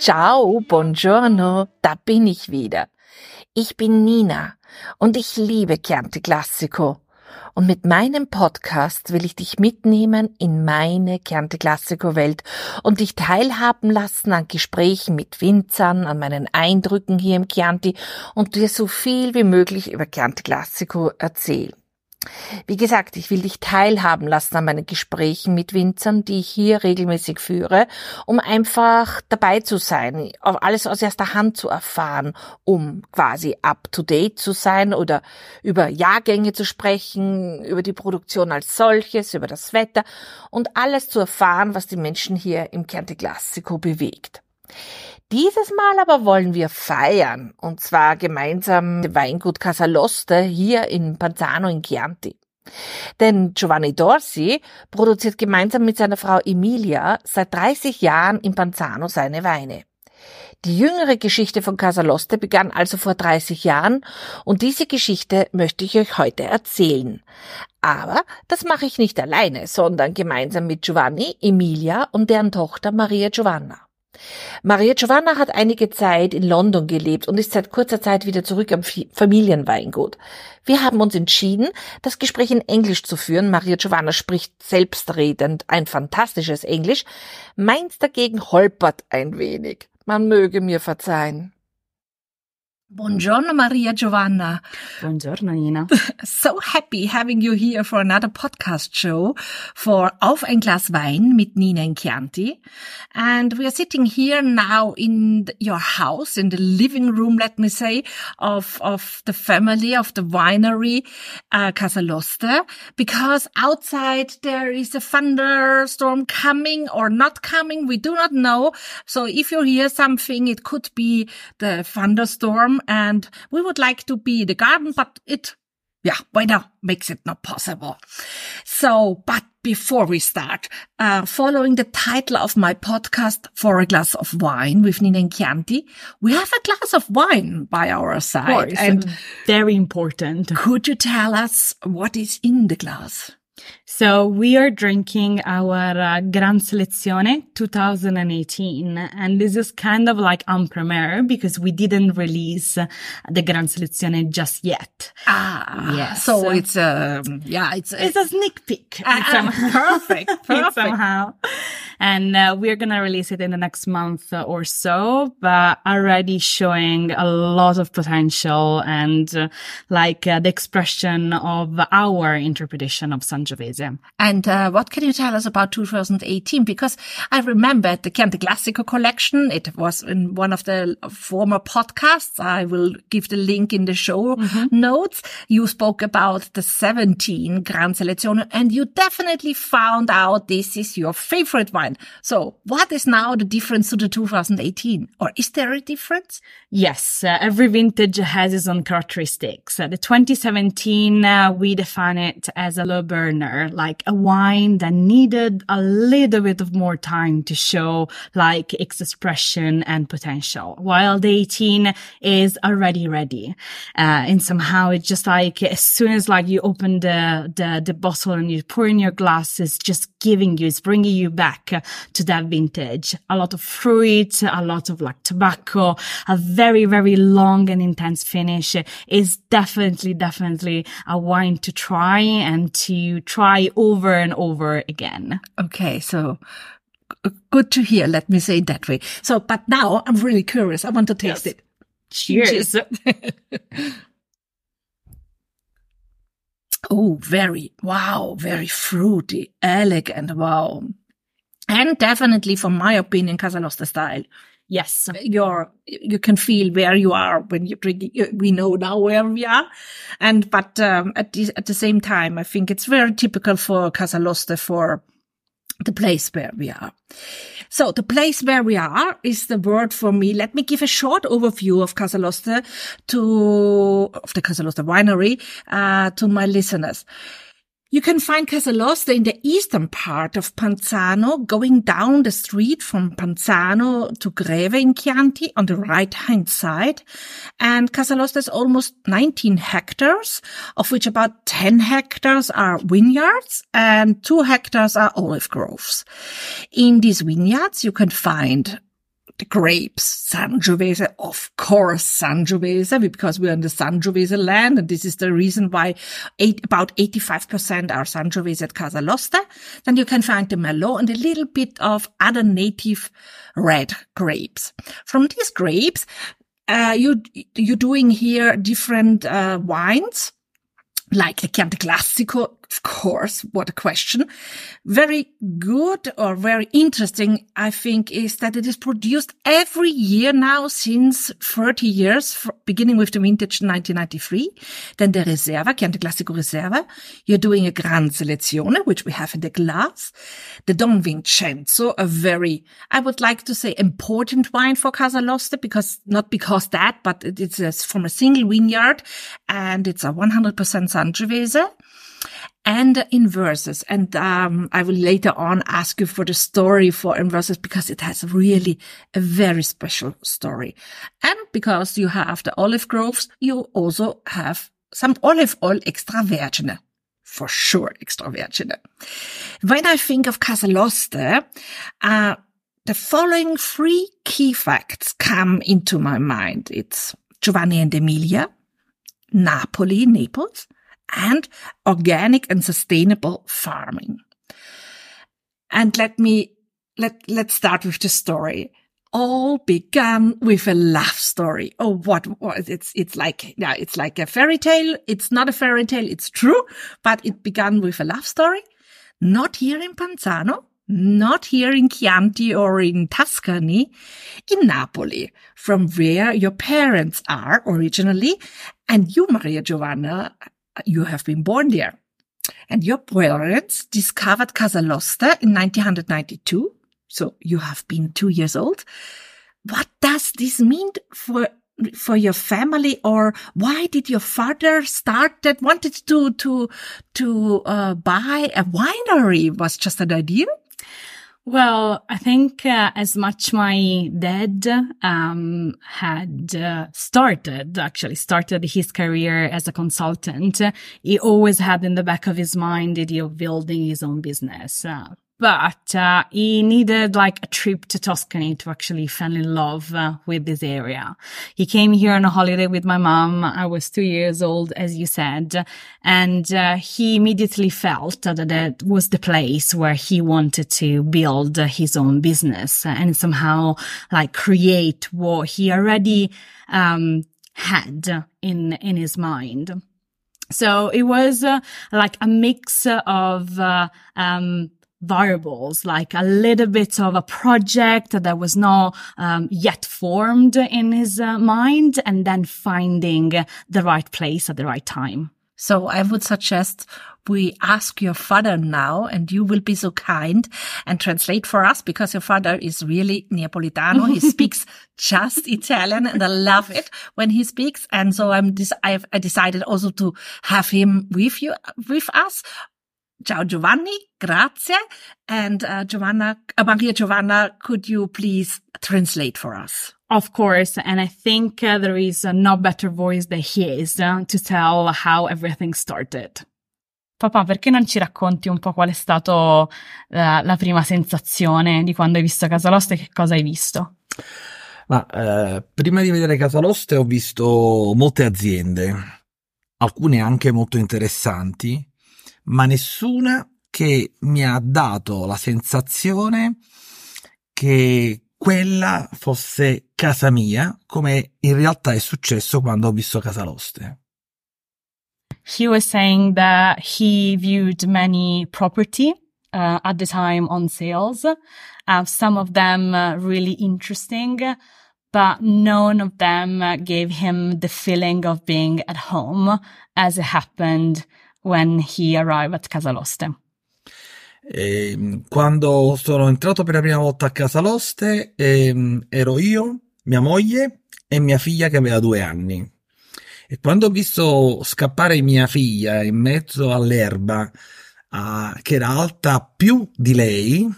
Ciao, buongiorno, da bin ich wieder. Ich bin Nina und ich liebe Chianti Classico. Und mit meinem Podcast will ich dich mitnehmen in meine Chianti Classico Welt und dich teilhaben lassen an Gesprächen mit Winzern, an meinen Eindrücken hier im Chianti und dir so viel wie möglich über Chianti Classico erzählen. Wie gesagt, ich will dich teilhaben lassen an meinen Gesprächen mit Winzern, die ich hier regelmäßig führe, um einfach dabei zu sein, alles aus erster Hand zu erfahren, um quasi up to date zu sein oder über Jahrgänge zu sprechen, über die Produktion als solches, über das Wetter und alles zu erfahren, was die Menschen hier im Chianti Classico bewegt. Dieses Mal aber wollen wir feiern, und zwar gemeinsam im Weingut Casaloste hier in Panzano in Chianti. Denn Giovanni Dorsi produziert gemeinsam mit seiner Frau Emilia seit 30 Jahren in Panzano seine Weine. Die jüngere Geschichte von Casaloste begann also vor 30 Jahren und diese Geschichte möchte ich euch heute erzählen. Aber das mache ich nicht alleine, sondern gemeinsam mit Giovanni, Emilia und deren Tochter Maria Giovanna. Maria Giovanna hat einige Zeit in London gelebt und ist seit kurzer Zeit wieder zurück am Familienweingut. Wir haben uns entschieden, das Gespräch in Englisch zu führen. Maria Giovanna spricht selbstredend ein fantastisches Englisch. Meins dagegen holpert ein wenig. Man möge mir verzeihen. Buongiorno, Maria Giovanna. Buongiorno, Nina. So happy having you here for another podcast show for Auf ein Glas Wein mit Nina in Chianti. And we are sitting here now in your house, in the living room, let me say, of, of the family, of the winery, uh, Casaloste, because outside there is a thunderstorm coming or not coming. We do not know. So if you hear something, it could be the thunderstorm and we would like to be the garden, but it, yeah, weather makes it not possible. So, but before we start, uh, following the title of my podcast, For a Glass of Wine with Nina and Chianti, we have a glass of wine by our side. and very important. Could you tell us what is in the glass? So we are drinking our uh, Gran Selezione 2018, and this is kind of like en premiere because we didn't release the Gran Selezione just yet. Ah, yes. So it's a um, yeah, it's it's a sneak peek. Uh, perfect, perfect. somehow, and uh, we're gonna release it in the next month or so, but already showing a lot of potential and uh, like uh, the expression of our interpretation of Sangiovese. And uh, what can you tell us about 2018? Because I remember the Chianti Classico collection. It was in one of the former podcasts. I will give the link in the show mm-hmm. notes. You spoke about the 17 Gran Selezione and you definitely found out this is your favorite wine. So what is now the difference to the 2018? Or is there a difference? Yes, uh, every vintage has its own characteristics. Uh, the 2017, uh, we define it as a low burner, like a wine that needed a little bit of more time to show like its expression and potential, while the 18 is already ready. Uh, and somehow it's just like as soon as like you open the, the, the bottle and you pour in your glass, it's just giving you, it's bringing you back to that vintage. A lot of fruit, a lot of like tobacco, a very, very long and intense finish is definitely, definitely a wine to try and to try try over and over again. Okay. So good to hear. Let me say it that way. So, but now I'm really curious. I want to taste yes. it. Cheers. oh, very, wow, very fruity, elegant. Wow. And definitely, from my opinion, Casaloste style. Yes, you're, you can feel where you are when you drink. We know now where we are. And, but, um, at the, at the same time, I think it's very typical for Casaloste for the place where we are. So the place where we are is the word for me. Let me give a short overview of Casaloste to, of the Casaloste winery, uh, to my listeners. You can find Casaloste in the eastern part of Panzano, going down the street from Panzano to Greve in Chianti on the right hand side. And Casaloste is almost 19 hectares, of which about 10 hectares are vineyards and 2 hectares are olive groves. In these vineyards, you can find the grapes, Sangiovese, of course, Sangiovese, because we're in the Sangiovese land. And this is the reason why eight, about 85% are Sangiovese at Casaloste. Then you can find the Merlot and a little bit of other native red grapes. From these grapes, uh, you, you're doing here different, uh, wines like the Chianti Classico, of course, what a question. Very good or very interesting, I think, is that it is produced every year now since 30 years, beginning with the vintage 1993. Then the Reserva, Chianti Classico Reserva. You're doing a Gran Selezione, which we have in the glass. The Don Vincenzo, a very, I would like to say important wine for Casa Casaloste because, not because that, but it's from a single vineyard and it's a 100% Sangiovese and Inversus. And um, I will later on ask you for the story for Inversus because it has really a very special story. And because you have the olive groves, you also have some olive oil extra virgin. For sure, extra virgin. When I think of Casaloste, uh, the following three key facts come into my mind. It's Giovanni and Emilia, Napoli, Naples, and organic and sustainable farming. And let me, let, let's start with the story. All began with a love story. Oh, what, what it's, it's like, yeah, it's like a fairy tale. It's not a fairy tale. It's true, but it began with a love story. Not here in Panzano, not here in Chianti or in Tuscany, in Napoli, from where your parents are originally. And you, Maria Giovanna, you have been born there. And your parents discovered Casaloste in 1992. So you have been two years old. What does this mean for for your family or why did your father start that wanted to to to uh, buy a winery was just an idea well, I think uh, as much my dad um, had uh, started, actually started his career as a consultant, he always had in the back of his mind the idea of building his own business. Uh, but uh, he needed like a trip to Tuscany to actually fall in love uh, with this area. He came here on a holiday with my mom. I was two years old, as you said, and uh, he immediately felt that that was the place where he wanted to build his own business and somehow like create what he already um, had in in his mind. So it was uh, like a mix of uh, um, variables, like a little bit of a project that was not um, yet formed in his uh, mind, and then finding the right place at the right time. So I would suggest we ask your father now, and you will be so kind and translate for us because your father is really Neapolitano. he speaks just Italian and I love it when he speaks. And so I'm this, I've I decided also to have him with you, with us Ciao Giovanni, grazie. And uh, Giovanna, uh, Maria Giovanna, could you please translate for us? Of course, and I think uh, there is uh, no better voice than his uh, to tell how everything started. Papà, perché non ci racconti un po' qual è stata uh, la prima sensazione di quando hai visto Casaloste e che cosa hai visto? Ma eh, prima di vedere Casaloste ho visto molte aziende, alcune anche molto interessanti, ma nessuna che mi ha dato la sensazione che quella fosse casa mia, come in realtà è successo quando ho visto Casaloste. He was saying that he viewed many property uh, at the time on sales, uh, some of them uh, really interesting, but none of them gave him the feeling of being at home as it happened when he arrived at Casaloste. E, quando sono entrato per la prima volta a Casaloste eh, ero io, mia moglie e mia figlia che aveva due anni. E quando ho visto scappare mia figlia in mezzo all'erba uh, che era alta più di lei,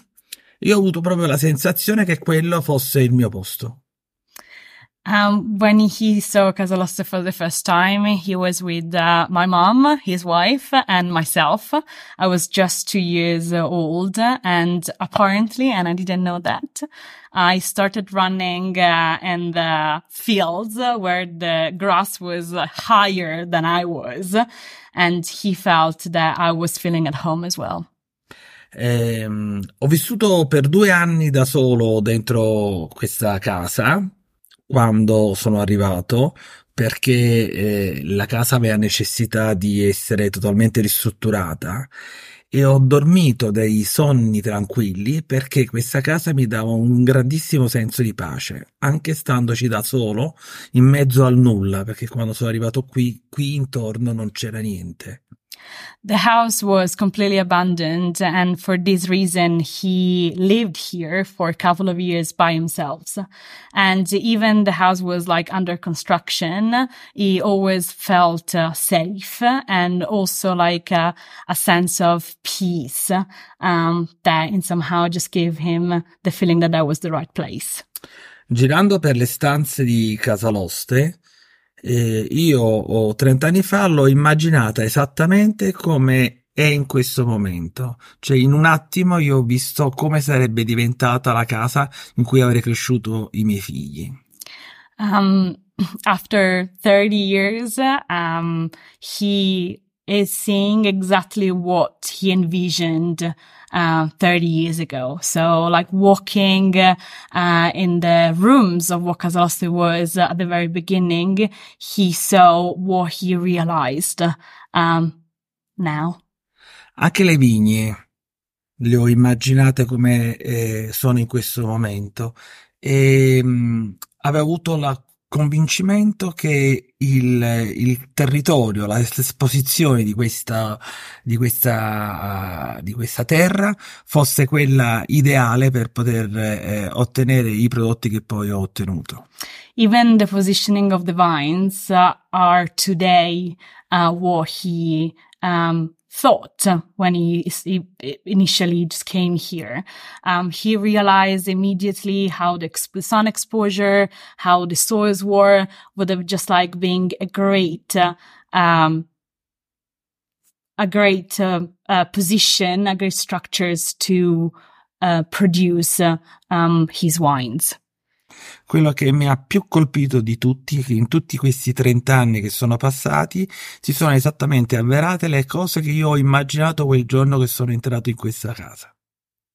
io ho avuto proprio la sensazione che quello fosse il mio posto. Um, when he saw Casaloste for the first time, he was with uh, my mom, his wife, and myself. I was just two years old, and apparently, and I didn't know that, I started running uh, in the fields where the grass was higher than I was, and he felt that I was feeling at home as well. Eh, ho vissuto per due anni da solo dentro questa casa quando sono arrivato perché eh, la casa aveva necessità di essere totalmente ristrutturata e ho dormito dei sonni tranquilli perché questa casa mi dava un grandissimo senso di pace, anche standoci da solo in mezzo al nulla, perché quando sono arrivato qui, qui intorno non c'era niente. The house was completely abandoned. And for this reason, he lived here for a couple of years by himself. And even the house was like under construction. He always felt uh, safe and also like uh, a sense of peace, um, that in somehow just gave him the feeling that that was the right place. Girando per le stanze di Casaloste, eh, io ho 30 anni fa l'ho immaginata esattamente come è in questo momento. Cioè, in un attimo io ho visto come sarebbe diventata la casa in cui avrei cresciuto i miei figli. Um, after 30 years, um, he is seeing exactly what he envisioned uh, 30 years ago. So like walking uh, in the rooms of what Casaloste was at the very beginning, he saw what he realized um, now. Anche le vigne le ho immaginate come eh, sono in questo momento e mh, avevo avuto la convincimento che il, il territorio, l'esposizione di questa, di questa, di questa terra fosse quella ideale per poter eh, ottenere i prodotti che poi ho ottenuto. Even the positioning of the vines uh, are today uh, what he um, thought when he, he, initially just came here. Um, he realized immediately how the exp- sun exposure, how the soils were, would have just like being a great, uh, um, a great uh, uh, position, a great structures to uh, produce um, his wines. Quello che mi ha più colpito di tutti è che in tutti questi 30 anni che sono passati si sono esattamente avverate le cose che io ho immaginato quel giorno che sono entrato in questa casa,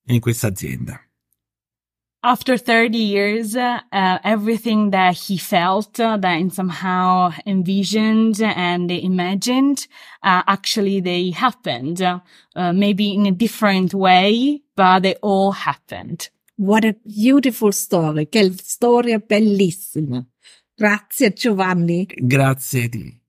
in questa azienda. After 30 years, uh, everything that he felt, uh, that somehow envisioned and imagined, uh, actually they happened. Uh, maybe in a different way, but they all happened. What a beautiful story. Che storia bellissima. Grazie Giovanni. Grazie di.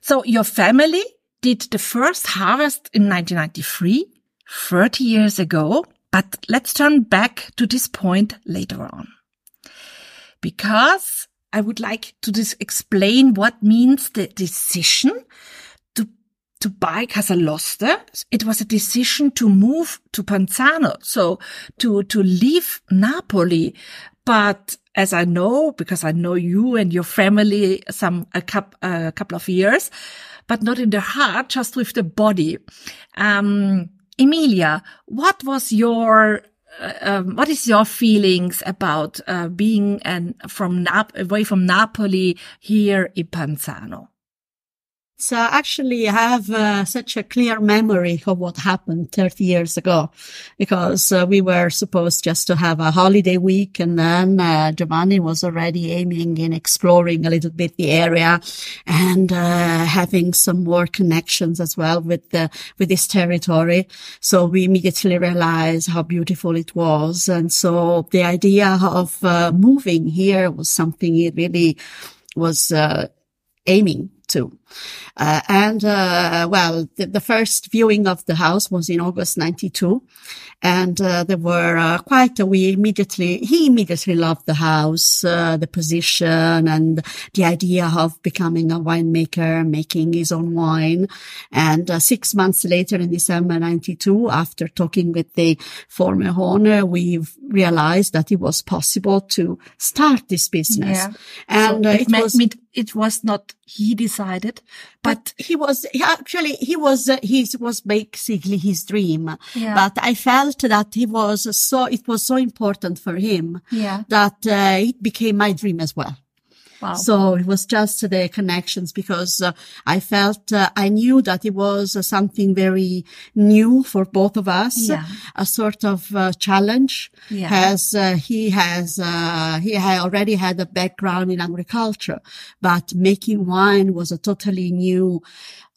So your family did the first harvest in 1993, 30 years ago, but let's turn back to this point later on. Because I would like to just explain what means the decision to buy Casaloste, it was a decision to move to Panzano, so to, to leave Napoli. But as I know, because I know you and your family some, a, cup, a couple of years, but not in the heart, just with the body. Um, Emilia, what was your uh, um, what is your feelings about uh, being and from Nap- away from Napoli here in Panzano? So actually I have uh, such a clear memory of what happened 30 years ago because uh, we were supposed just to have a holiday week and then uh, Giovanni was already aiming in exploring a little bit the area and uh, having some more connections as well with the with this territory. So we immediately realized how beautiful it was. And so the idea of uh, moving here was something it really was uh, aiming 92. Uh, and, uh, well, the, the, first viewing of the house was in August 92. And, uh, there were, uh, quite, a, we immediately, he immediately loved the house, uh, the position and the idea of becoming a winemaker, making his own wine. And, uh, six months later in December 92, after talking with the former owner, we realized that it was possible to start this business. Yeah. And So it, it was, it was not he decided, but but he was he actually he was uh, he was basically his dream. Yeah. But I felt that he was so it was so important for him yeah, that uh, it became my dream as well. Wow. So it was just the connections because uh, I felt uh, I knew that it was uh, something very new for both of us, Yeah. a sort of uh, challenge. Yeah. As uh, he has, uh, he had already had a background in agriculture, but making wine was a totally new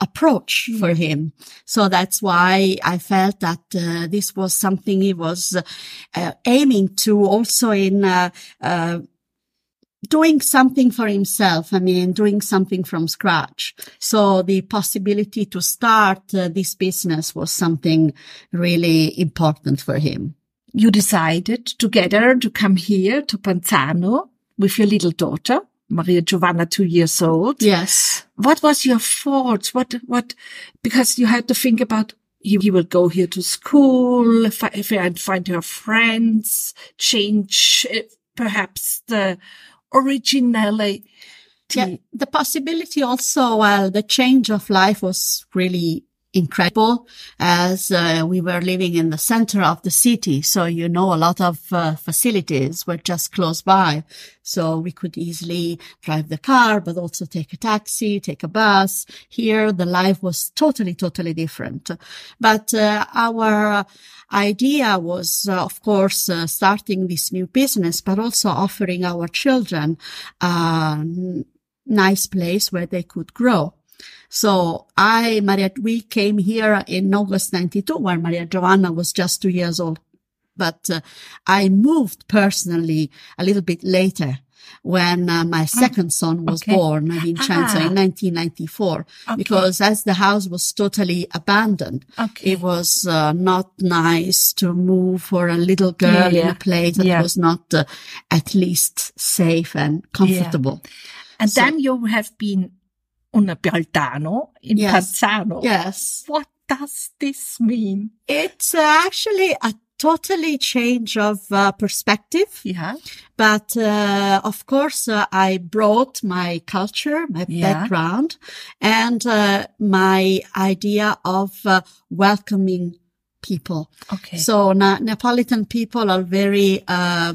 approach for him. So that's why I felt that uh, this was something he was uh, aiming to also in uh, uh, doing something for himself. I mean, doing something from scratch. So the possibility to start uh, this business was something really important for him. you decided together to come here to Panzano with your little daughter, Maria Giovanna, two years old. Yes. What was your thoughts? What, what, because you had to think about he, you will go here to school, fi- find, find her friends, change uh, perhaps the originality. Yeah, the possibility also, well, the change of life was really incredible as uh, we were living in the center of the city. So, you know, a lot of uh, facilities were just close by. So we could easily drive the car, but also take a taxi, take a bus. Here, the life was totally, totally different. But uh, our idea was, uh, of course, uh, starting this new business, but also offering our children a nice place where they could grow. So I, Maria, we came here in August 92 when Maria Giovanna was just two years old. But uh, I moved personally a little bit later when uh, my second son was okay. born, Vincenzo, Ah. in 1994, Okay. because as the house was totally abandoned, Okay. it was uh, not nice to move for a little girl Yeah, in a place that Yeah. was not uh, at least safe and comfortable. And So- then you have been una Pialtano in Yes. Panzano. Yes. What does this mean? It's uh, actually a totally change of uh, perspective. Yeah. But uh, of course, uh, I brought my culture, my Yeah. background, and uh, my idea of uh, welcoming people. Okay. So Na- Neapolitan people are very uh,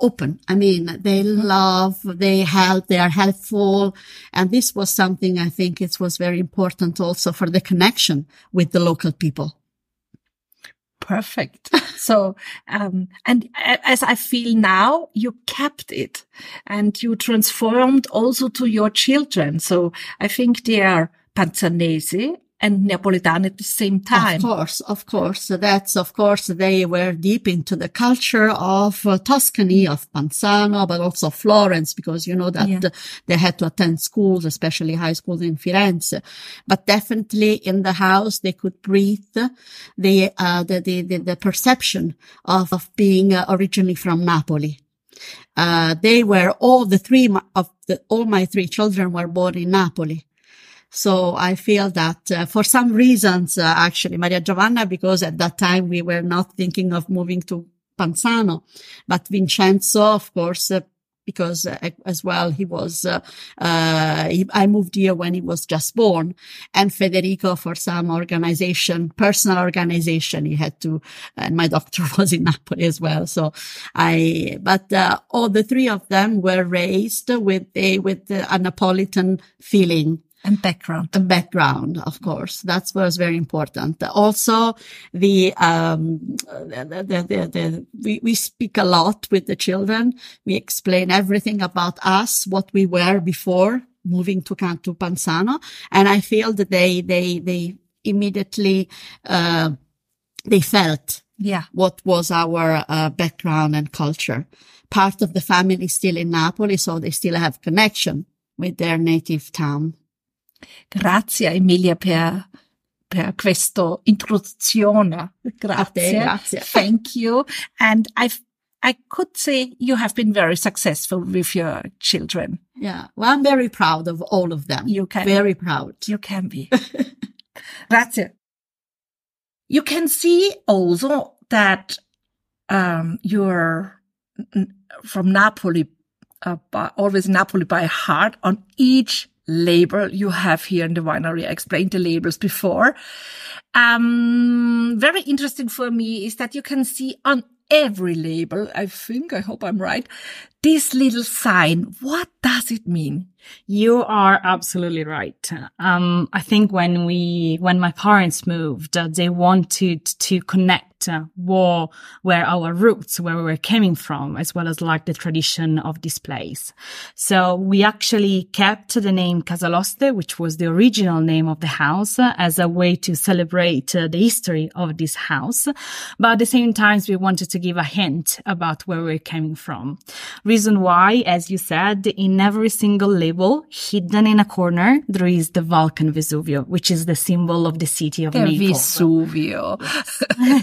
open. I mean, they love, they help, they are helpful, and this was something I think it was very important also for the connection with the local people. Perfect. so, um, and as I feel now, you kept it and you transformed also to your children. So I think they are Panzanese and Neapolitan at the same time. Of course, of course. That's, of course, they were deep into the culture of uh, Tuscany, of Panzano, but also Florence, because you know that Yeah. uh, they had to attend schools, especially high schools in Firenze. But definitely in the house, they could breathe the, uh, the, the, the, the perception of, of being uh, originally from Napoli. Uh, they were all the three of the, all my three children were born in Napoli. So I feel that uh, for some reasons, uh, actually, Maria Giovanna, because at that time we were not thinking of moving to Panzano, but Vincenzo, of course, uh, because uh, as well he was, uh, uh, he, I moved here when he was just born, and Federico for some organization, personal organization, he had to, and my doctor was in Napoli as well. So I, but uh, all the three of them were raised with a with a Napolitan feeling And background. the background, of course. That was very important. Also, the, um, the, the, the, the, we, we speak a lot with the children. We explain everything about us, what we were before moving to Canto Panzano. And I feel that they, they, they immediately, uh, they felt Yeah. what was our uh, background and culture. Part of the family is still in Napoli, so they still have connection with their native town. Grazie Emilia per per questo introduzione. Grazie. grazie. Thank you. And I I could say you have been very successful with your children. Yeah. Well, I'm very proud of all of them. You can Very proud. You can be. Grazie. You can see also that um, you're from Napoli, uh, by, always Napoli by heart on each label you have here in the winery. I explained the labels before. Um, very interesting for me is that you can see on every label, I think, I hope I'm right, this little sign. What does it mean? You are absolutely right. Um, I think when we, when my parents moved, uh, they wanted to connect uh, what were our roots, where we were coming from, as well as like the tradition of this place. So we actually kept the name Casaloste, which was the original name of the house, uh, as a way to celebrate uh, the history of this house. But at the same time, we wanted to give a hint about where we're coming from. Reason why, as you said, in every single label, hidden in a corner, there is the Vulcan Vesuvio, which is the symbol of the city of The Naples. Vesuvio.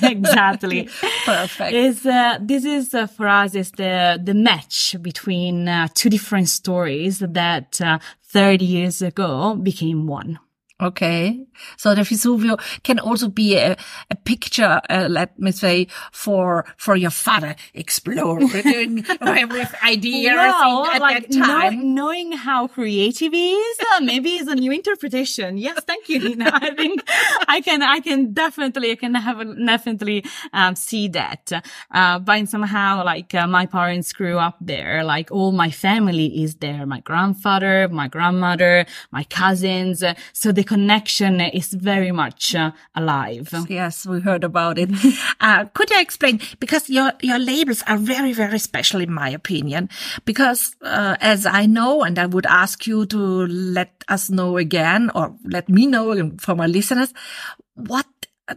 exactly. Perfect. Is uh, this is uh, for us is the the match between uh, two different stories that uh, 30 years ago became one. Okay. So the Vesuvio can also be a, a picture, uh, let me say, for, for your father exploring with ideas at like that time. know- knowing how creative he is, uh, maybe it's a new interpretation. Yes, thank you, Nina. I think I can, I can definitely, I can have definitely um, see that. Uh, but somehow, like uh, my parents grew up there, like all my family is there. My grandfather, my grandmother, my cousins. So the connection is very much uh, alive. Yes, we heard about it. Uh, could you explain? Because your, your labels are very, very special in my opinion. Because, uh, as I know, and I would ask you to let us know again, or let me know for my listeners, what,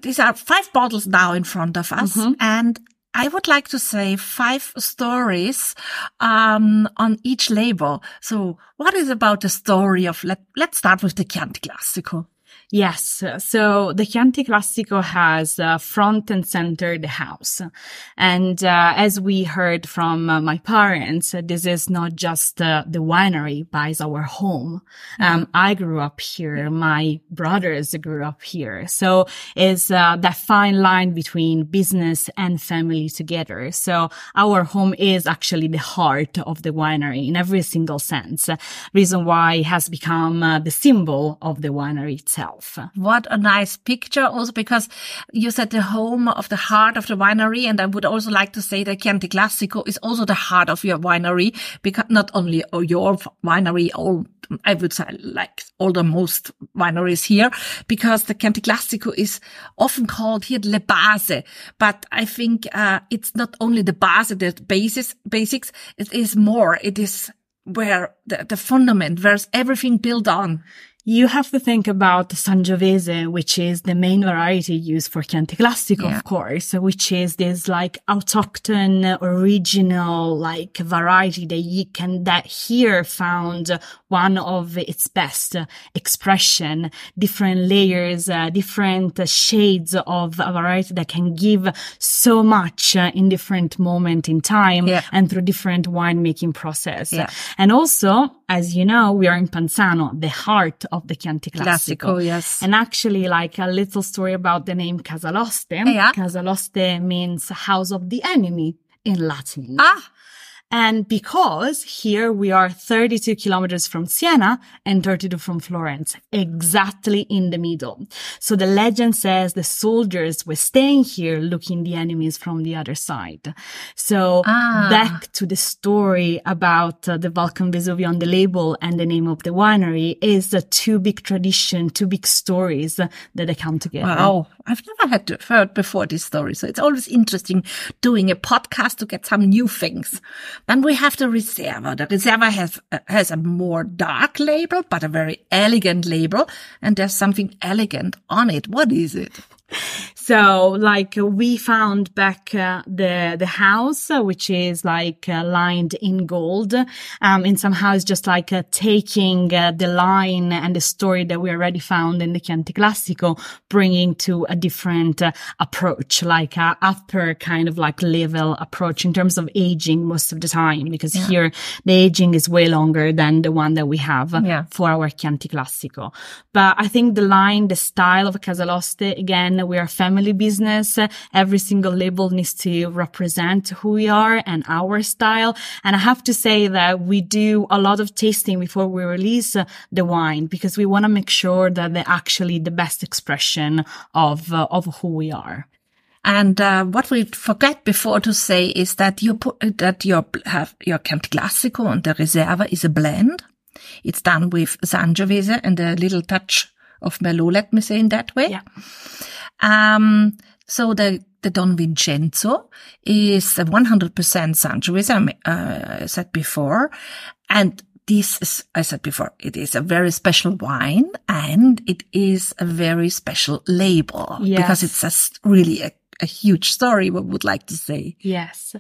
these are five bottles now in front of us. And I would like to say five stories, um, on each label. So what is about the story of, let, let's start with the Chianti Classico. Yes. So the Chianti Classico has uh, front and center the house. And uh, as we heard from uh, my parents, uh, this is not just uh, the winery, but it's our home. Um, I grew up here. My brothers grew up here. So it's uh, that fine line between business and family together. So our home is actually the heart of the winery in every single sense. Reason why it has become the symbol of the winery itself. What a nice picture also because you said the home of the heart of the winery. And I would also like to say that Chianti Classico is also the heart of your winery because not only your winery, all, I would say like all the most wineries here because the Chianti Classico is often called here Le Base. But I think, uh, it's not only the base, the basis, basics. It is more. It is where the, the fundament, where's everything built on. You have to think about Sangiovese, which is the main variety used for Chianti Classico, Yeah. of course, which is this like autochthon, original, like variety that you can, that here found one of its best expression, different layers, uh, different shades of a variety that can give so much uh, in different moment in time Yeah. and through different winemaking process. Yeah. And also, as you know, we are in Panzano, the heart of the Chianti Classico. Classico, yes. And actually, like a little story about the name Casaloste. Yeah. Casaloste means house of the enemy in Latin. Ah, And because here we are 32 kilometers from Siena and 32 from Florence, exactly in the middle. So the legend says the soldiers were staying here looking the enemies from the other side. So Ah. back to the story about uh, the Vulcan Vesuvio on the label and the name of the winery is uh, two big tradition, two big stories uh, that they come together. Wow, I've never had to, heard before this story. So it's always interesting doing a podcast to get some new things. Then we have the Reserva. The Reserva has uh, has a more dark label, but a very elegant label, and there's something elegant on it. What is it? So, like, we found back uh, the the house, uh, which is like uh, lined in gold. Um, in some house, just like uh, taking uh, the line and the story that we already found in the Chianti Classico, bringing to a different uh, approach, like a upper kind of like level approach in terms of aging most of the time, because here the aging is way longer than the one that we have Yeah. for our Chianti Classico. But I think the line, the style of Casaloste, again, we are a family business. Every single label needs to represent who we are and our style. And I have to say that we do a lot of tasting before we release the wine because we want to make sure that they're actually the best expression of, uh, of who we are. And uh, what we forget before to say is that you put that your have your Chianti Classico and the Reserva is a blend. It's done with Sangiovese and a little touch of Merlot. Let me say in that way. Yeah. Um, so the the Don Vincenzo is a 100% Sangiovese, uh, I said before, and this is, I said before, it is a very special wine and it is a very special label because it's a really a, a huge story. We would like to say. Yes.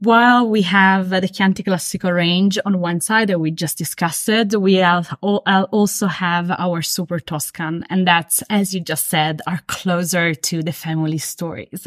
While we have uh, the Chianti Classico range on one side that we just discussed, we al- also have our Super Toscan. And that's, as you just said, are closer to the family stories.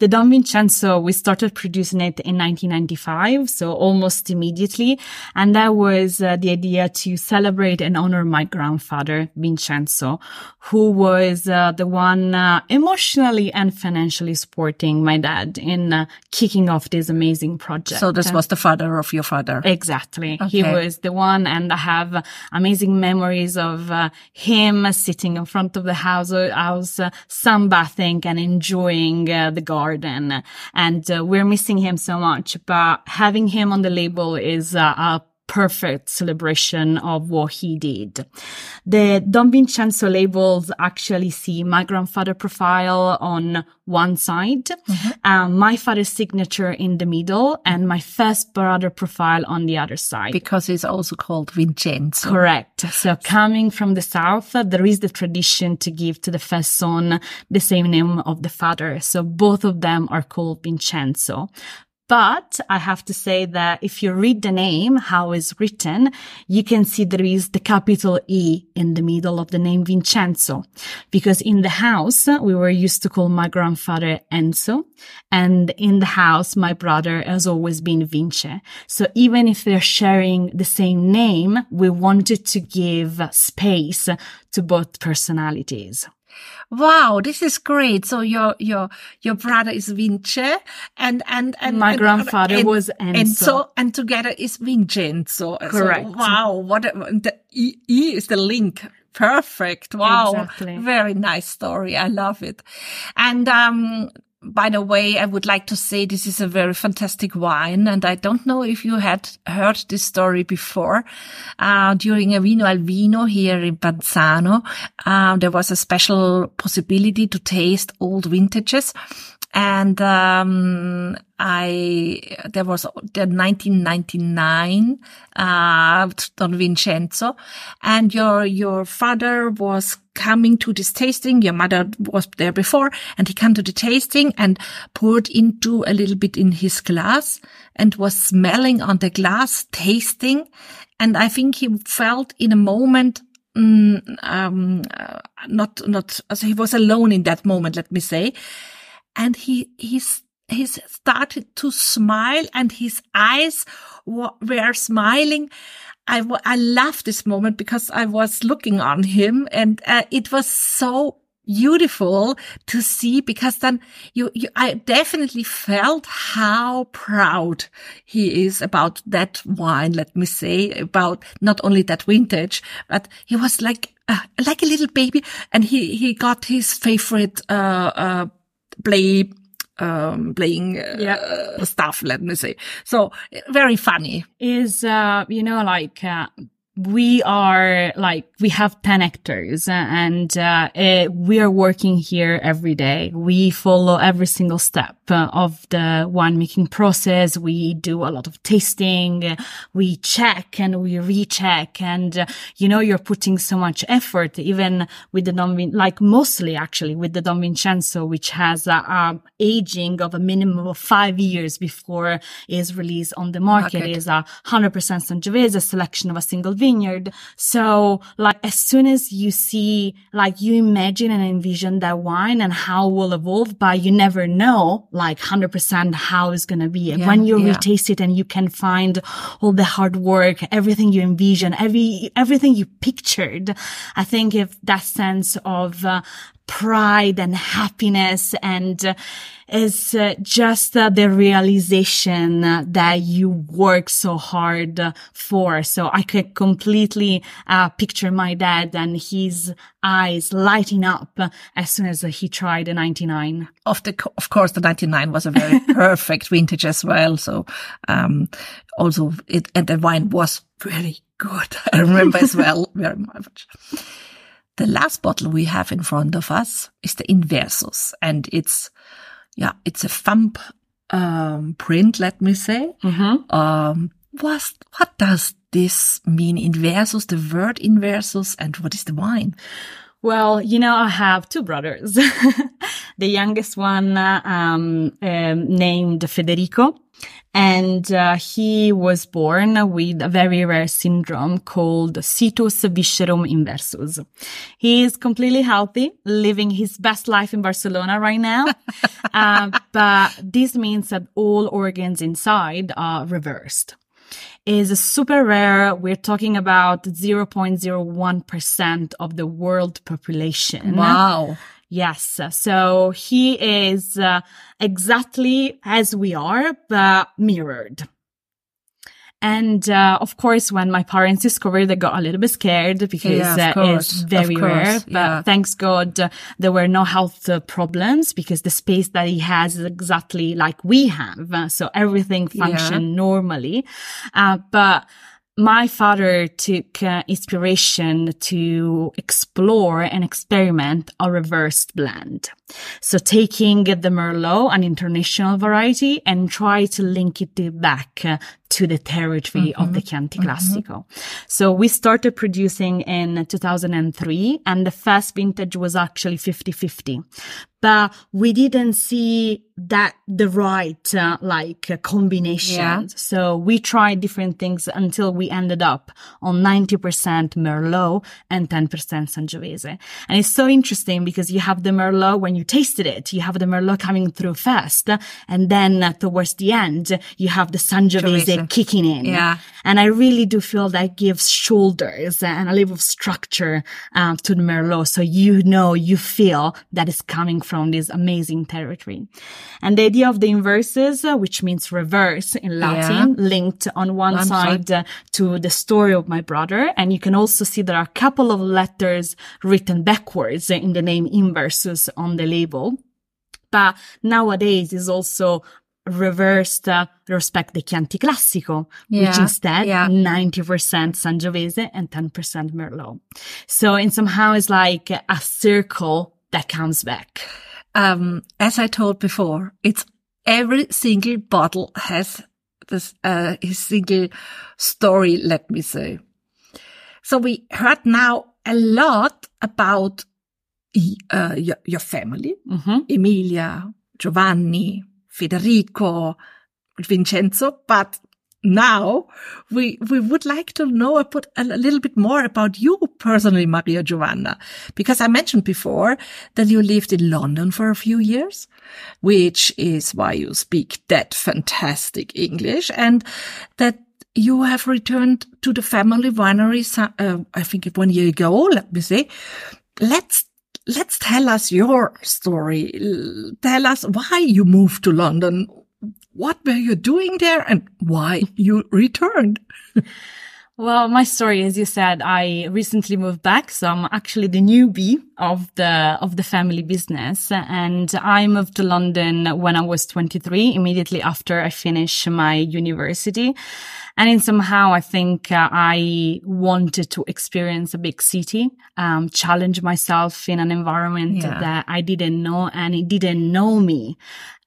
The Don Vincenzo, we started producing it in 1995, so almost immediately. And that was uh, the idea to celebrate and honor my grandfather, Vincenzo, who was uh, the one uh, emotionally and financially supporting my dad in uh, kicking off this amazing project. So this was the father of your father. Exactly. He was the one and I have amazing memories of uh, him sitting in front of the house, uh, house uh, sunbathing and enjoying uh, the garden. And uh, we're missing him so much, but having him on the label is uh, a perfect celebration of what he did. The Don Vincenzo labels actually see my grandfather profile on one side, um, my father's signature in the middle, and my first brother profile on the other side. Because it's also called Vincenzo. Correct. So coming from the south, uh, there is the tradition to give to the first son the same name of the father. So both of them are called Vincenzo. But I have to say that if you read the name, how it's written, you can see there is the capital E in the middle of the name Vincenzo. Because in the house, we were used to call my grandfather Enzo. And in the house, my brother has always been Vince. So even if they're sharing the same name, we wanted to give space to both personalities. Wow, this is great. So your your your brother is Vince, and and and My and- grandfather and- was and Enzo. so and together is Vincenzo. So, Correct. wow, what a, the e, e is the link. Perfect. Wow, Exactly. very nice story. I love it. And um, by the way, I would like to say this is a very fantastic wine, and I don't know if you had heard this story before. Uh, during a Vino al Vino here in Panzano, uh, there was a special possibility to taste old vintages. And, um, I, there was the 1999, uh, Don Vincenzo and your, your father was coming to this tasting. Your mother was there before and he came to the tasting and poured into a little bit in his glass and was smelling on the glass, tasting. And I think he felt in a moment mm, um, uh, not, not, so he was alone in that moment, let me say. And he, he's, he started to smile and his eyes were smiling. I, I love this moment because I was looking on him and uh, it was so beautiful to see because then you, you, I definitely felt how proud he is about that wine. Let me say about not only that vintage, but he was like, uh, like a little baby and he, he got his favorite, uh, uh, play, um, playing, uh, Yeah. stuff, let me say. So very funny. is uh you know like uh, we are like, we have 10 hectares and, uh, it, we are working here every day. We follow every single step uh, of the winemaking process. We do a lot of tasting. We check and we recheck. And, uh, you know, you're putting so much effort, even with the Don, Vin- like mostly actually with the Don Vincenzo, which has a, a aging of a minimum of five years before is released on the market. Market. Is a hundred percent Sangiovese, a selection of a single vineyard. So like as soon as you see, like you imagine and envision that wine and how it will evolve, but you never know like hundred percent how it's going to be. And Yeah, when you yeah. retaste it and you can find all the hard work, everything you envision, every, everything you pictured, I think if that sense of, uh, pride and happiness and uh, is uh, just uh, the realization uh, that you work so hard uh, for. So I could completely uh, picture my dad and his eyes lighting up as soon as he tried a 99. of the of course the 99 was a very perfect vintage as well so um also it and the wine was very good i remember as well very much the last bottle we have in front of us is the inversus and it's yeah it's a thumb um print let me say um what what does this mean in inversus the word in inversus and what is the wine Well, you know, I have two brothers. the youngest one, uh, um, um, named Federico. And uh, he was born with a very rare syndrome called situs viscerum inversus. He is completely healthy, living his best life in Barcelona right now. uh, but this means that all organs inside are reversed is super rare. We're talking about 0.01% of the world population. wow Yes. So he is uh, exactly as we are, but mirrored. And uh, of course, when my parents discovered, they got a little bit scared because Yeah, uh, it's very rare. But yeah. thanks God, uh, there were no health uh, problems because the space that he has is exactly like we have. Uh, so everything functioned normally. Uh, but my father took uh, inspiration to explore and experiment a reversed blend. So taking the Merlot, an international variety, and try to link it back uh, to the territory of the Chianti Classico. So we started producing in 2003 and the first vintage was actually 50-50. But we didn't see that the right, uh, like uh, combination. Yeah. So we tried different things until we ended up on 90% Merlot and 10% Sangiovese. And it's so interesting because you have the Merlot when you tasted it, you have the Merlot coming through first. And then towards the end, you have the Sangiovese kicking in. Yeah. And I really do feel that gives shoulders and a little of structure um, to the Merlot. So you know, you feel that it's coming from this amazing territory. And the idea of the inversus, uh, which means reverse in Latin, linked on one, One side, uh, to the story of my brother. And you can also see there are a couple of letters written backwards in the name inversus on the label but nowadays is also reversed uh, respect the Chianti Classico, which instead yeah. 90% Sangiovese and 10% Merlot. So in somehow it's like a circle that comes back. um, as I told before, it's every single bottle has this uh, his single story. Let me say. So we heard now a lot about uh, your, your family, hmm Emilia, Giovanni, Federico, Vincenzo, but now we we would like to know a, put a little bit more about you personally, Maria Giovanna, because I mentioned before that you lived in London for a few years, which is why you speak that fantastic English, and that you have returned to the family winery. Uh, I think one year ago. Let me say, let's let's tell us your story. Tell us why you moved to London. What were you doing there and why you returned? Well, my story, as you said, I recently moved back. So I'm actually the newbie of the, of the family business. And I moved to London when I was 23, immediately after I finished my university. And in somehow, I think uh, I wanted to experience a big city, um, challenge myself in an environment Yeah. that I didn't know and it didn't know me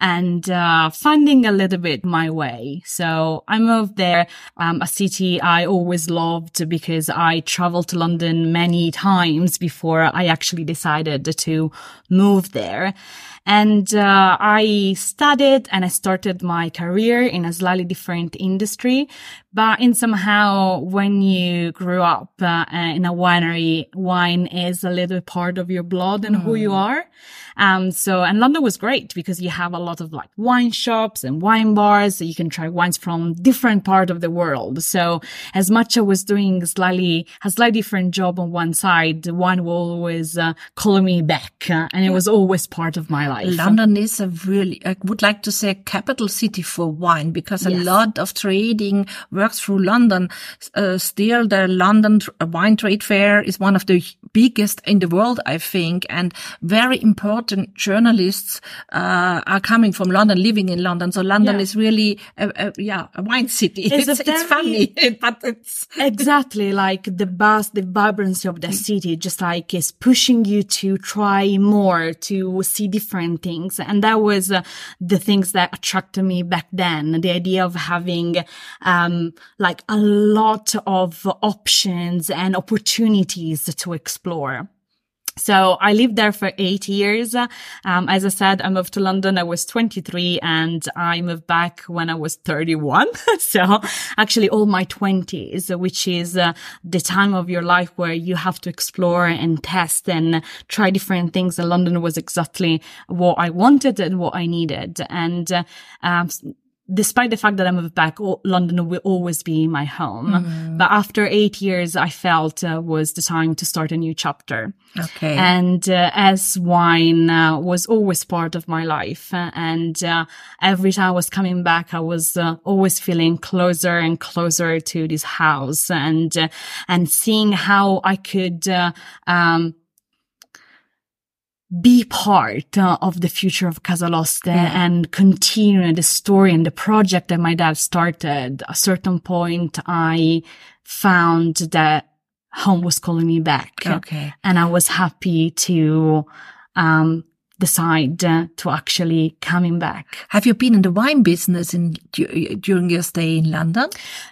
and, uh, finding a little bit my way. So I moved there, um, a city I always loved because I traveled to London many times before I actually decided to move there. And uh, I studied and I started my career in a slightly different industry. But in somehow, when you grew up uh, in a winery, wine is a little part of your blood and who you are. Um, so, and London was great because you have a lot of like wine shops and wine bars. So you can try wines from different part of the world. So as much I was doing slightly, a slightly different job on one side, the wine will always uh, call me back. Uh, and it was always part of my life. London is a really, I would like to say, a capital city for wine because a Yes. lot of trading works through London. Uh, still, the London tr- Wine Trade Fair is one of the biggest in the world, I think, and very important journalists uh, are coming from London, living in London. So London Yeah. is really, a, a, yeah, a wine city. It's It's, a it's, funny, but it's exactly like the buzz, the vibrancy of the city, just like is pushing you to try more, to see different things. And that was uh, the things that attracted me back then. The idea of having, um, like a lot of options and opportunities to explore. So I lived there for eight years. Um, as I said, I moved to London. I was 23 and I moved back when I was 31. so actually all my twenties, which is uh, the time of your life where you have to explore and test and try different things. And London was exactly what I wanted and what I needed. And, uh, um, despite the fact that I moved back, London will always be my home. But after eight years, I felt uh, was the time to start a new chapter. okay. And uh, as wine uh, was always part of my life, uh, and uh, every time I was coming back, I was uh, always feeling closer and closer to this house, and uh, and seeing how I could. Uh, um, be part uh, of the future of Casaloste and continue the story and the project that my dad started. A certain point, I found that home was calling me back okay. and I was happy to um, decide uh, to actually coming back. Have you been in the wine business in during your stay in London?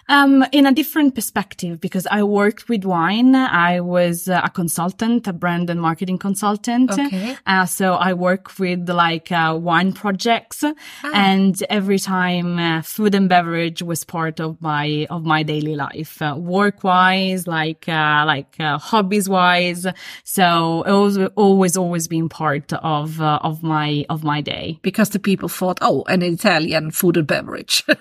Um, in a different perspective, because I worked with wine. I was a consultant, a brand and marketing consultant. Okay. Uh, so I work with like uh, wine projects, and every time uh, food and beverage was part of my of my daily life, uh, work wise, like uh, like uh, hobbies wise. So it was always always been part of uh, of my of my day. Because the people thought, oh, an Italian food and beverage.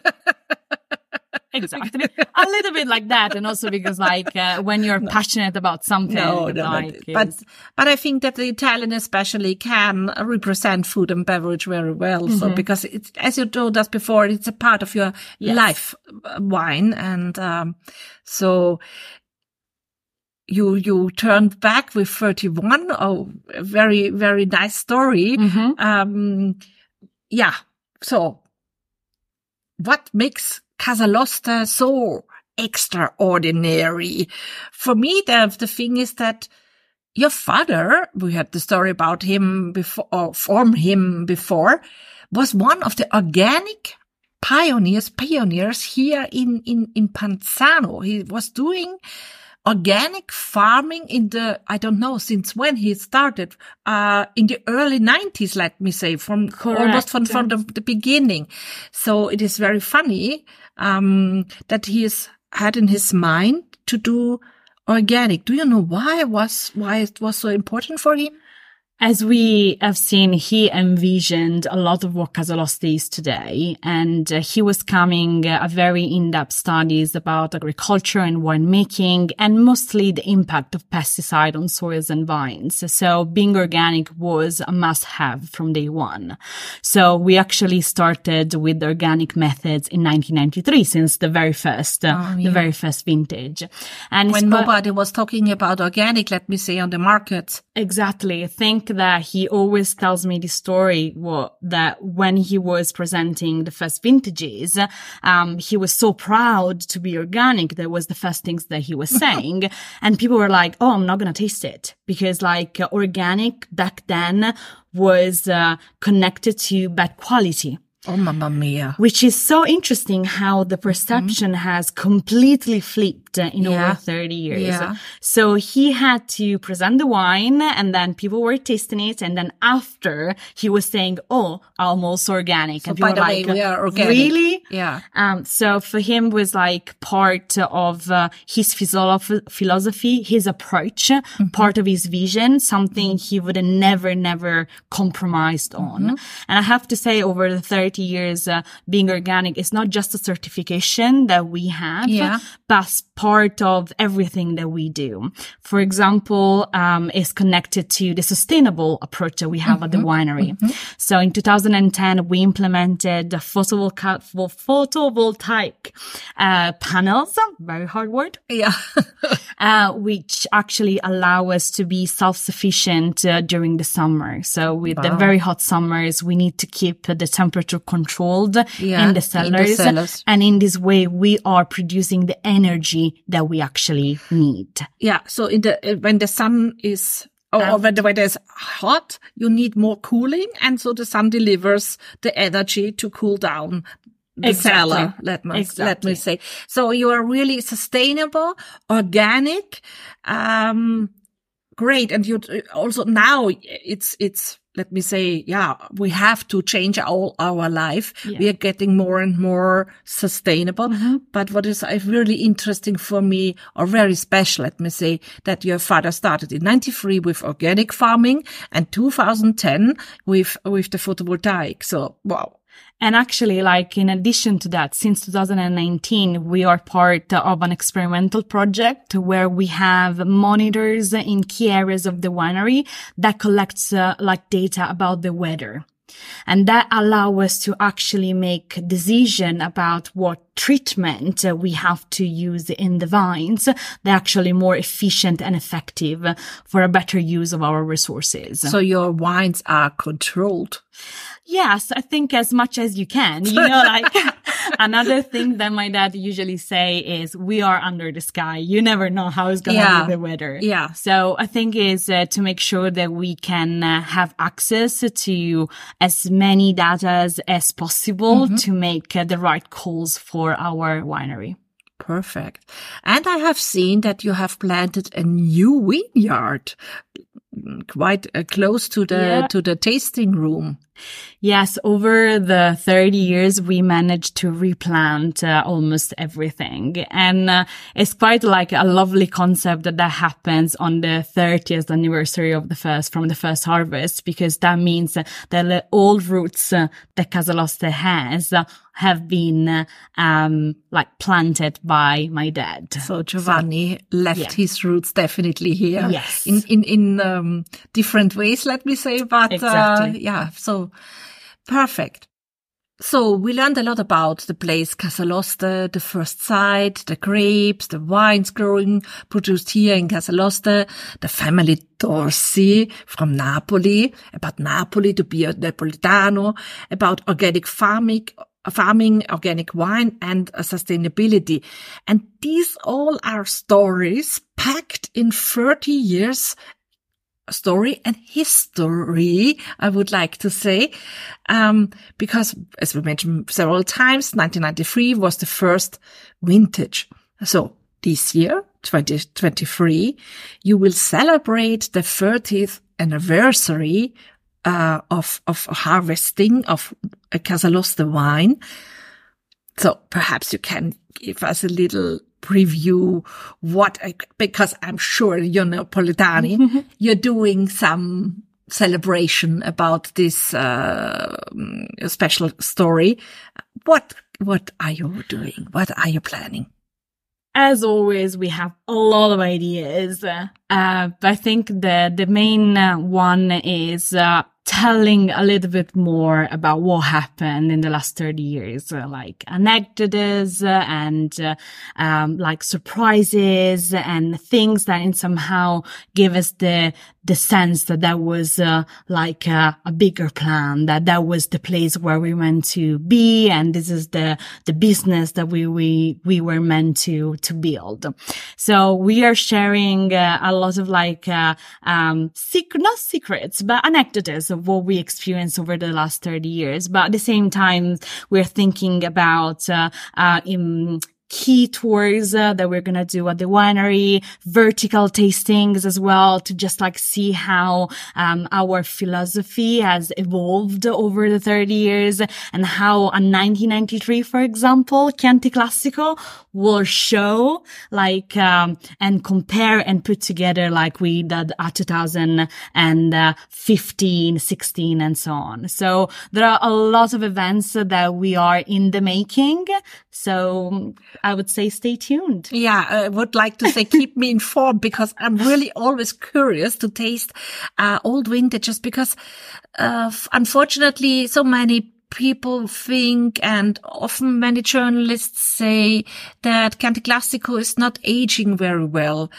Exactly. a little bit like that. And also because like, uh, when you're passionate about something, no, no, like, no. But but I think that the Italian especially can represent food and beverage very well. So because it's as you told us before, it's a part of your Yes. life, uh, wine, and um, so. You you turned back with thirty one. Oh, a very very nice story. Mhm. Um, yeah. So, what makes Casaloste so extraordinary? For me, the the thing is that your father, we had the story about him before, or from him before, was one of the organic pioneers, pioneers here in, in, in Panzano. He was doing organic farming in the, I don't know since when he started, uh, in the early nineties, let me say, from almost from, from the, the beginning. So it is very funny, um, that he has had in his mind to do organic. Do you know why it was, why it was so important for him? As we have seen, he envisioned a lot of what Casaloste is today, and uh, he was coming uh, a very in-depth studies about agriculture and winemaking, and mostly the impact of pesticide on soils and vines. So being organic was a must-have from day one. So we actually started with organic methods in 1993, since the very first, uh, Oh, the very first vintage. And When nobody was talking about organic, let me say, on the market. Exactly. I think that he always tells me the story what, that when he was presenting the first vintages, um, he was so proud to be organic. That was the first things that he was saying. and people were like, Oh, I'm not going to taste it because like uh, organic back then was, uh, connected to bad quality Oh, mamma mia. which is so interesting how the perception has completely flipped in Yeah. over 30 years. Yeah. So he had to present the wine and then people were tasting it. And then after he was saying, Oh, I'm organic. So and by the were way, like, we are organic. Really? Yeah. Um, so for him was like part of uh, his philosoph- philosophy, his approach, Mm-hmm. part of his vision, something he would have never, never compromised on. Mm-hmm. And I have to say over the 30 years, uh, being organic is not just a certification that we have, Yeah. but part of everything that we do. For example, um, is connected to the sustainable approach that we have at the winery. So in 2010, we implemented the photovoltaic, photovoltaic uh, panels, very hard word, Yeah. uh, which actually allow us to be self-sufficient uh, during the summer. So with the very hot summers, we need to keep the temperature controlled Yeah, in in the the cellars. cellars. And in this way, we are producing the energy that we actually need. yeah. So in the, uh, when the sun is, or, or when the weather is hot, you need more cooling. And so the sun delivers the energy to cool down the Exactly. cellar. Let me, let me say. So you are really sustainable, organic, um, great. And you also now it's, it's, let me say, yeah, we have to change all our life. Yeah. We are getting more and more sustainable. But what is uh, really interesting for me or very special, let me say, that your father started in 93 with organic farming and 2010 with, with the photovoltaic. So, wow. And actually, like in addition to that, since 2019, we are part of an experimental project where we have monitors in key areas of the winery that collects uh, like data about the weather. And that allow us to actually make decision about what treatment uh, we have to use in the vines that actually more efficient and effective for a better use of our resources. So your wines are controlled. Yes, I think as much as you can. You know, like another thing that my dad usually say is we are under the sky. You never know how it's going to Yeah. be the weather. Yeah. So I think is uh, to make sure that we can uh, have access to as many data as, possible to make uh, the right calls for our winery. Perfect. And I have seen that you have planted a new vineyard mm, quite uh, close to the, Yeah. to the tasting room. Yes, over the 30 years, we managed to replant uh, almost everything. And uh, it's quite like a lovely concept that that happens on the 30th anniversary of the first, from the first harvest, because that means that the old roots uh, that Casaloste has uh, have been uh, um, like planted by my dad. So Giovanni left yeah. his roots definitely here. Yes. In, in, in, um, different ways, let me say, but, uh, Exactly. yeah, so perfect. So we learned a lot about the place Casaloste, the first site, the grapes, the wines growing, produced here in Casaloste, the family d'Orsi from Napoli, about Napoli to be a Napolitano, about organic farming, farming, organic wine and sustainability. And these all are stories packed in 30 years story and history, I would like to say. Um, because as we mentioned several times, 1993 was the first vintage. So this year, 2023, you will celebrate the 30th anniversary uh, of of harvesting of a Casaloste wine. So perhaps you can give us a little preview what, I, because I'm sure you're Napolitani, you're doing some celebration about this uh, special story. What what are you doing? What are you planning? As always, we have a lot of ideas. Uh, I think the the main uh, one is uh, telling a little bit more about what happened in the last 30 years, uh, like anecdotes and uh, um, like surprises and things that in somehow give us the the sense that that was uh, like a, a, bigger plan, that that was the place where we meant to be, and this is the the business that we we we were meant to to build. So we are sharing uh, a lot of like uh, um secret, not secrets, but anecdotes of what we experienced over the last thirty years. But at the same time, we're thinking about uh, uh in key tours uh, that we're going to do at the winery, vertical tastings as well to just like see how um, our philosophy has evolved over the 30 years and how a 1993, for example, Chianti Classico will show like um, and compare and put together like we did at 2015, 16 and so on. So there are a lot of events that we are in the making. So I would say stay tuned. Yeah, I would like to say keep me informed because I'm really always curious to taste uh, old vintages because uh, unfortunately so many people think and often many journalists say that Chianti Classico is not aging very well.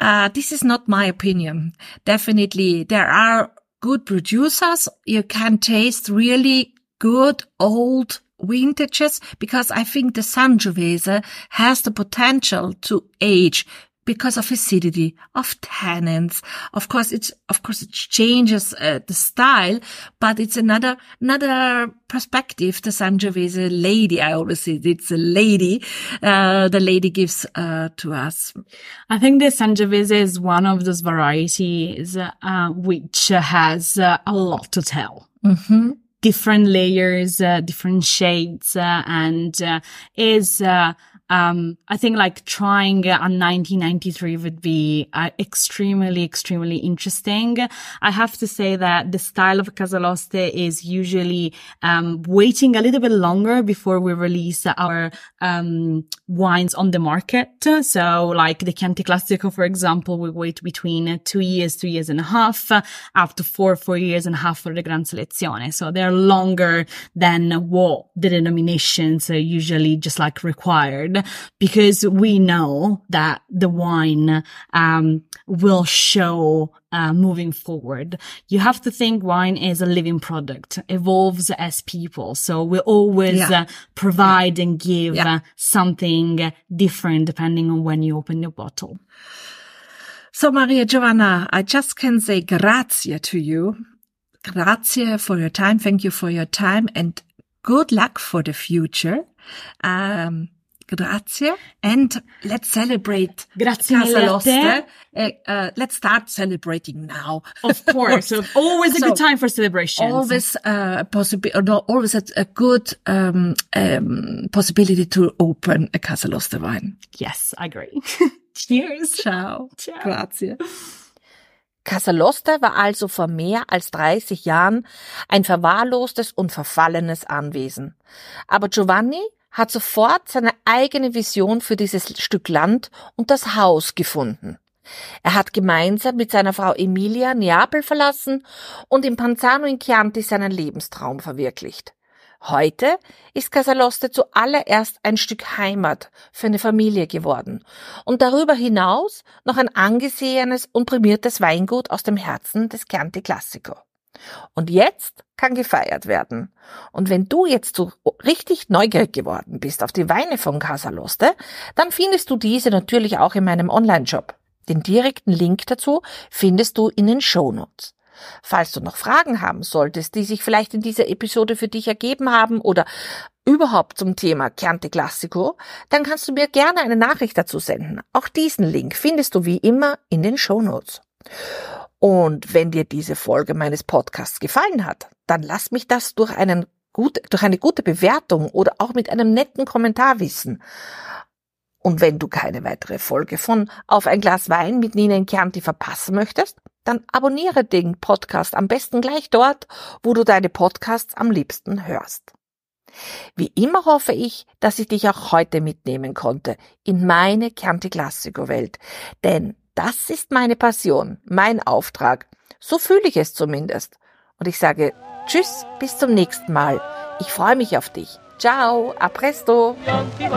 Uh, this is not my opinion. Definitely there are good producers. You can taste really good old vintages because I think the Sangiovese has the potential to age because of acidity, of tannins. Of course, it's, of course, it changes uh, the style, but it's another, another perspective. The Sangiovese lady, I always say it's a lady, uh, the lady gives, uh, to us. I think the Sangiovese is one of those varieties, uh, which has uh, a lot to tell. Mm-hmm different layers, uh, different shades, uh, and uh, is um, I think like trying a 1993 would be uh, extremely, extremely interesting. I have to say that the style of Casaloste is usually um, waiting a little bit longer before we release our um, wines on the market. So like the Chianti Classico, for example, we wait between two years, two years and a half, up to four, four years and a half for the Gran Selezione. So they're longer than what the denominations are usually just like required because we know that the wine um, will show uh, moving forward. You have to think wine is a living product, evolves as people. So we always yeah. uh, provide and give yeah. uh, something different depending on when you open your bottle. So Maria Giovanna, I just can say grazie to you. Grazie for your time. Thank you for your time and good luck for the future. Um, Grazie. And let's celebrate Grazie Casaloste. Uh, uh, let's start celebrating now. Of course. so always a so good time for celebration. Always uh, possible, no, always a, a good um, um, possibility to open a Casaloste wine. Yes, I agree. Cheers. Ciao. Ciao. Grazie. Casaloste war also vor mehr als 30 Jahren ein verwahrlostes und verfallenes Anwesen. Aber Giovanni hat sofort seine eigene Vision für dieses Stück Land und das Haus gefunden. Er hat gemeinsam mit seiner Frau Emilia Neapel verlassen und in Panzano in Chianti seinen Lebenstraum verwirklicht. Heute ist Casaloste zuallererst ein Stück Heimat für eine Familie geworden und darüber hinaus noch ein angesehenes und prämiertes Weingut aus dem Herzen des Chianti Classico. Und jetzt kann gefeiert werden. Und wenn du jetzt so richtig neugierig geworden bist auf die Weine von Casaloste, dann findest du diese natürlich auch in meinem Online-Shop. Den direkten Link dazu findest du in den Show Notes. Falls du noch Fragen haben solltest, die sich vielleicht in dieser Episode für dich ergeben haben oder überhaupt zum Thema Chianti Classico, dann kannst du mir gerne eine Nachricht dazu senden. Auch diesen Link findest du wie immer in den Show Notes. Und wenn dir diese Folge meines Podcasts gefallen hat, dann lass mich das durch einen gut, durch eine gute Bewertung oder auch mit einem netten Kommentar wissen. Und wenn du keine weitere Folge von Auf ein Glas Wein mit Nina in Chianti verpassen möchtest, dann abonniere den Podcast am besten gleich dort, wo du deine Podcasts am liebsten hörst. Wie immer hoffe ich, dass ich dich auch heute mitnehmen konnte in meine Chianti Classico denn das ist meine Passion, mein Auftrag. So fühle ich es zumindest. Und ich sage Tschüss, bis zum nächsten Mal. Ich freue mich auf dich. Ciao, a presto. Thank you.